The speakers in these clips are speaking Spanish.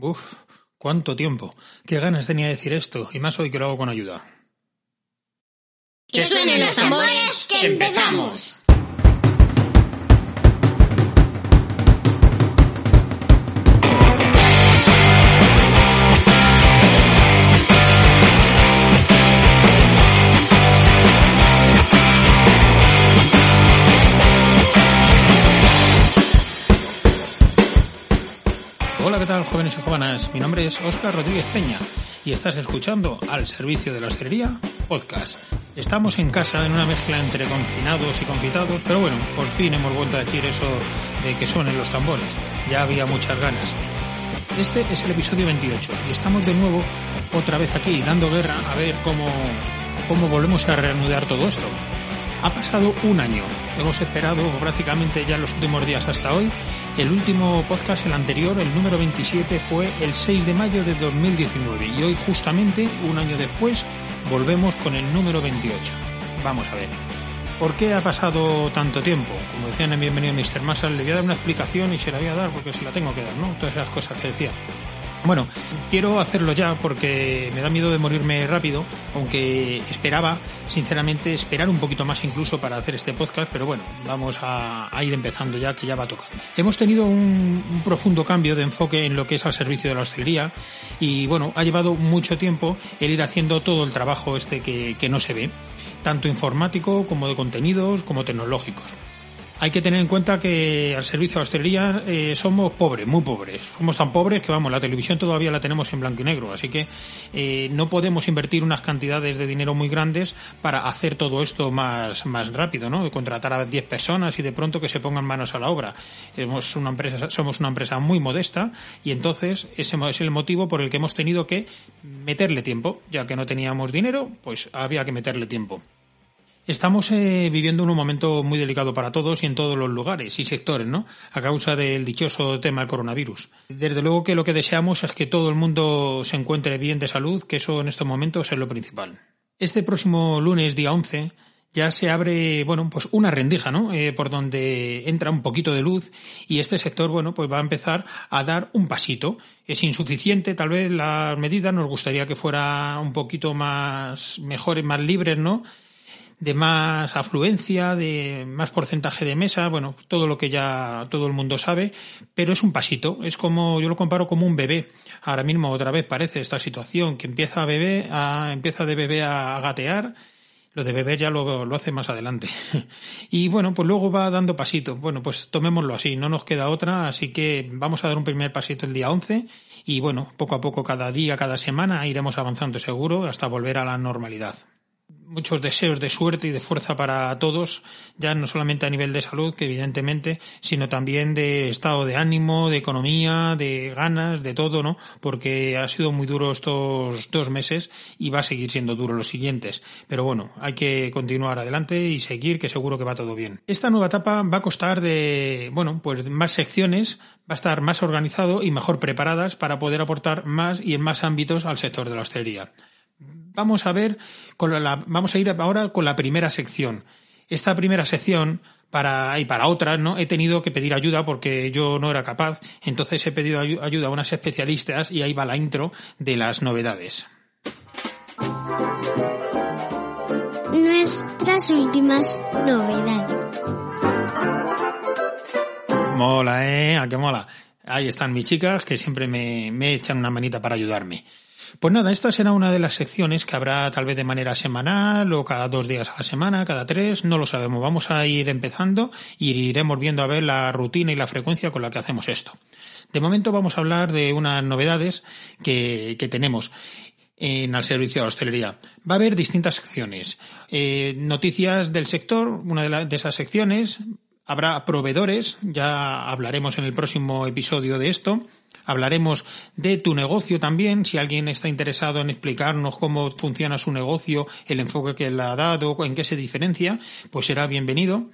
Uf, cuánto tiempo. Qué ganas tenía de decir esto, y más hoy que lo hago con ayuda. ¡Que suenen los tambores, que empezamos! Jóvenes y jóvenes? Mi nombre es Óscar Rodríguez Peña y estás escuchando Al Servicio de la Hostelería Podcast. Estamos en casa en una mezcla entre confinados y confitados, pero bueno, por fin hemos vuelto a decir eso de que suenen los tambores. Ya había muchas ganas. Este es el episodio 28 y estamos de nuevo otra vez aquí dando guerra a ver cómo, cómo volvemos a reanudar todo esto. Ha pasado un año. Hemos esperado prácticamente ya los últimos días hasta hoy. El último podcast, el anterior, el número 27, fue el 6 de mayo de 2019 y hoy justamente, un año después, volvemos con el número 28. Vamos a ver. ¿Por qué ha pasado tanto tiempo? Como decían en Bienvenido Mr. Massal, le voy a dar una explicación y se la voy a dar porque se la tengo que dar, ¿no? Todas esas cosas que decía. Bueno, quiero hacerlo ya porque me da miedo de morirme rápido, aunque esperaba, sinceramente, esperar un poquito más incluso para hacer este podcast, pero bueno, vamos a, ir empezando ya, que ya va a tocar. Hemos tenido un, un, profundo cambio de enfoque en lo que es al servicio de la hostelería y bueno, ha llevado mucho tiempo el ir haciendo todo el trabajo este que no se ve, tanto informático como de contenidos como tecnológicos hay que tener en cuenta que al servicio de hostelería eh, somos pobres, muy pobres. Somos tan pobres que, vamos, la televisión todavía la tenemos en blanco y negro. Así que eh, no podemos invertir unas cantidades de dinero muy grandes para hacer todo esto más, más rápido, ¿no? Contratar a 10 personas y de pronto que se pongan manos a la obra. Somos una empresa, somos una empresa muy modesta y entonces ese es el motivo por el que hemos tenido que meterle tiempo. Ya que no teníamos dinero, pues había que meterle tiempo. Estamos eh, viviendo un momento muy delicado para todos y en todos los lugares y sectores, ¿no? A causa del dichoso tema del coronavirus. Desde luego que lo que deseamos es que todo el mundo se encuentre bien de salud, que eso en estos momentos es lo principal. Este próximo lunes, día 11, ya se abre, bueno, pues una rendija, ¿no? Eh, por donde entra un poquito de luz y este sector, bueno, pues va a empezar a dar un pasito. Es insuficiente, tal vez las medidas, nos gustaría que fuera un poquito más mejores, más libres, ¿no? De más afluencia, de más porcentaje de mesa, bueno, todo lo que ya todo el mundo sabe, pero es un pasito, es como, yo lo comparo como un bebé. Ahora mismo otra vez parece esta situación que empieza a bebé, a, empieza de bebé a gatear, lo de beber ya lo, lo hace más adelante. y bueno, pues luego va dando pasitos. Bueno, pues tomémoslo así, no nos queda otra, así que vamos a dar un primer pasito el día 11 y bueno, poco a poco cada día, cada semana iremos avanzando seguro hasta volver a la normalidad muchos deseos de suerte y de fuerza para todos, ya no solamente a nivel de salud, que evidentemente, sino también de estado de ánimo, de economía, de ganas, de todo, ¿no? Porque ha sido muy duro estos dos meses y va a seguir siendo duro los siguientes. Pero bueno, hay que continuar adelante y seguir, que seguro que va todo bien. Esta nueva etapa va a costar de, bueno, pues más secciones, va a estar más organizado y mejor preparadas para poder aportar más y en más ámbitos al sector de la hostelería. Vamos a ver, con la, vamos a ir ahora con la primera sección. Esta primera sección, para, y para otras, ¿no? He tenido que pedir ayuda porque yo no era capaz. Entonces he pedido ayuda a unas especialistas y ahí va la intro de las novedades. Nuestras últimas novedades. Mola, ¿eh? ¿A qué mola? Ahí están mis chicas que siempre me, me echan una manita para ayudarme. Pues nada, esta será una de las secciones que habrá tal vez de manera semanal o cada dos días a la semana, cada tres, no lo sabemos. Vamos a ir empezando y iremos viendo a ver la rutina y la frecuencia con la que hacemos esto. De momento vamos a hablar de unas novedades que, que tenemos en el servicio de hostelería. Va a haber distintas secciones. Eh, noticias del sector, una de, la, de esas secciones. Habrá proveedores, ya hablaremos en el próximo episodio de esto. Hablaremos de tu negocio también, si alguien está interesado en explicarnos cómo funciona su negocio, el enfoque que le ha dado, en qué se diferencia, pues será bienvenido.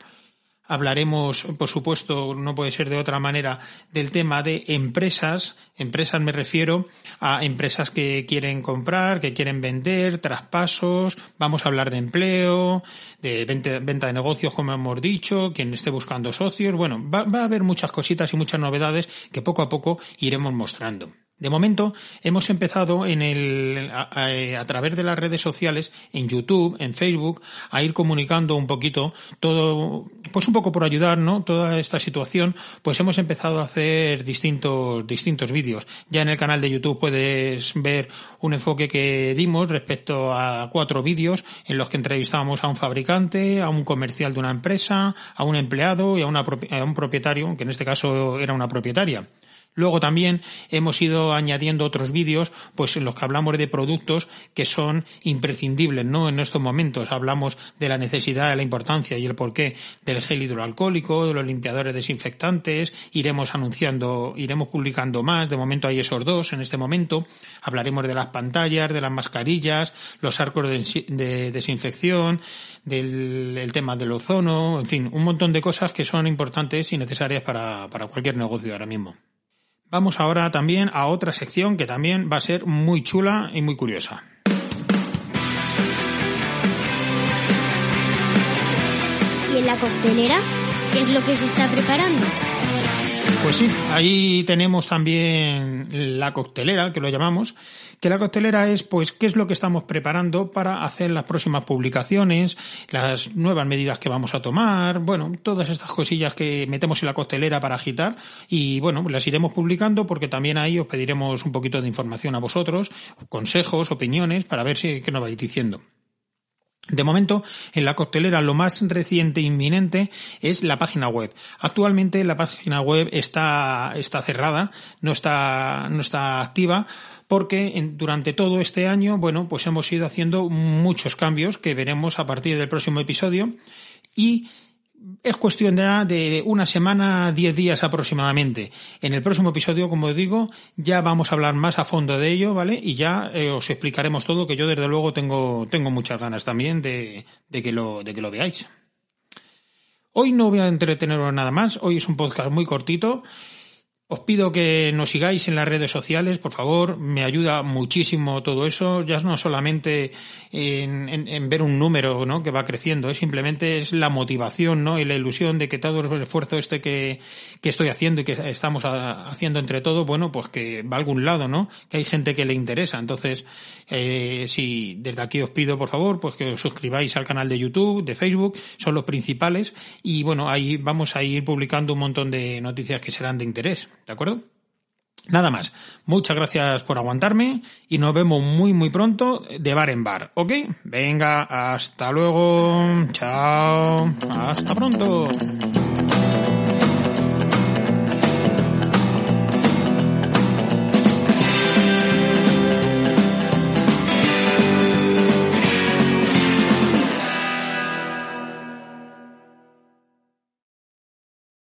Hablaremos, por supuesto, no puede ser de otra manera, del tema de empresas. Empresas me refiero a empresas que quieren comprar, que quieren vender, traspasos. Vamos a hablar de empleo, de venta, de negocios, como hemos dicho, quien esté buscando socios. Bueno, va, va, a haber muchas cositas y muchas novedades que poco a poco iremos mostrando. De momento hemos empezado en el, a, través de las redes sociales, en YouTube, en Facebook, a ir comunicando un poquito todo, pues un poco por ayudar, ¿no? Toda esta situación, pues hemos empezado a hacer distintos, distintos vídeos. Ya en el canal de YouTube puedes ver un enfoque que dimos respecto a cuatro vídeos en los que entrevistábamos a un fabricante, a un comercial de una empresa, a un empleado y a, una, a un propietario, que en este caso era una propietaria. Luego también hemos ido añadiendo otros vídeos, pues en los que hablamos de productos que son imprescindibles, ¿no? En estos momentos hablamos de la necesidad, la importancia y el porqué del gel hidroalcohólico, de los limpiadores desinfectantes, iremos anunciando, iremos publicando más, de momento hay esos dos en este momento, hablaremos de las pantallas, de las mascarillas, los arcos de, desinfección, del tema del ozono, en fin, un montón de cosas que son importantes y necesarias para cualquier negocio ahora mismo. Vamos ahora también a otra sección que también va a ser muy chula y muy curiosa. ¿Y en la coctelera? ¿Qué es lo que se está preparando? Pues sí, ahí tenemos también la coctelera, que lo llamamos, que la coctelera es pues qué es lo que estamos preparando para hacer las próximas publicaciones, las nuevas medidas que vamos a tomar, bueno, todas estas cosillas que metemos en la coctelera para agitar y bueno, las iremos publicando porque también ahí os pediremos un poquito de información a vosotros, consejos, opiniones, para ver si qué nos vais diciendo. De momento, en la coctelera lo más reciente e inminente es la página web. Actualmente la página web está, está cerrada, no está, no está activa, porque durante todo este año, bueno, pues hemos ido haciendo muchos cambios que veremos a partir del próximo episodio y es cuestión de, una semana, diez días aproximadamente. En el próximo episodio, como os digo, ya vamos a hablar más a fondo de ello, ¿vale? Y ya eh, os explicaremos todo, que yo desde luego tengo, tengo muchas ganas también de, de, que lo, de que lo veáis. Hoy no voy a entreteneros nada más, hoy es un podcast muy cortito os pido que nos sigáis en las redes sociales, por favor, me ayuda muchísimo todo eso, ya no solamente en, ver un número ¿no? que va creciendo, es simplemente es la motivación ¿no? y la ilusión de que todo el esfuerzo este que, que estoy haciendo y que estamos haciendo entre todos, bueno, pues que va a algún lado, ¿no? Que hay gente que le interesa. Entonces, eh, si desde aquí os pido, por favor, pues que os suscribáis al canal de YouTube, de Facebook, son los principales y bueno, ahí vamos a ir publicando un montón de noticias que serán de interés. ¿De acuerdo? Nada más. Muchas gracias por aguantarme y nos vemos muy muy pronto de bar en bar, ¿ok? Venga, hasta luego. Chao. Hasta pronto.